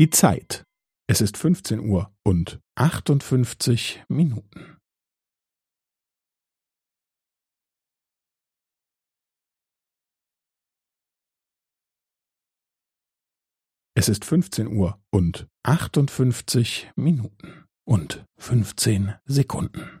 Die Zeit. Es ist 15 Uhr und 58 Minuten. Es ist 15 Uhr und 58 Minuten und 15 Sekunden.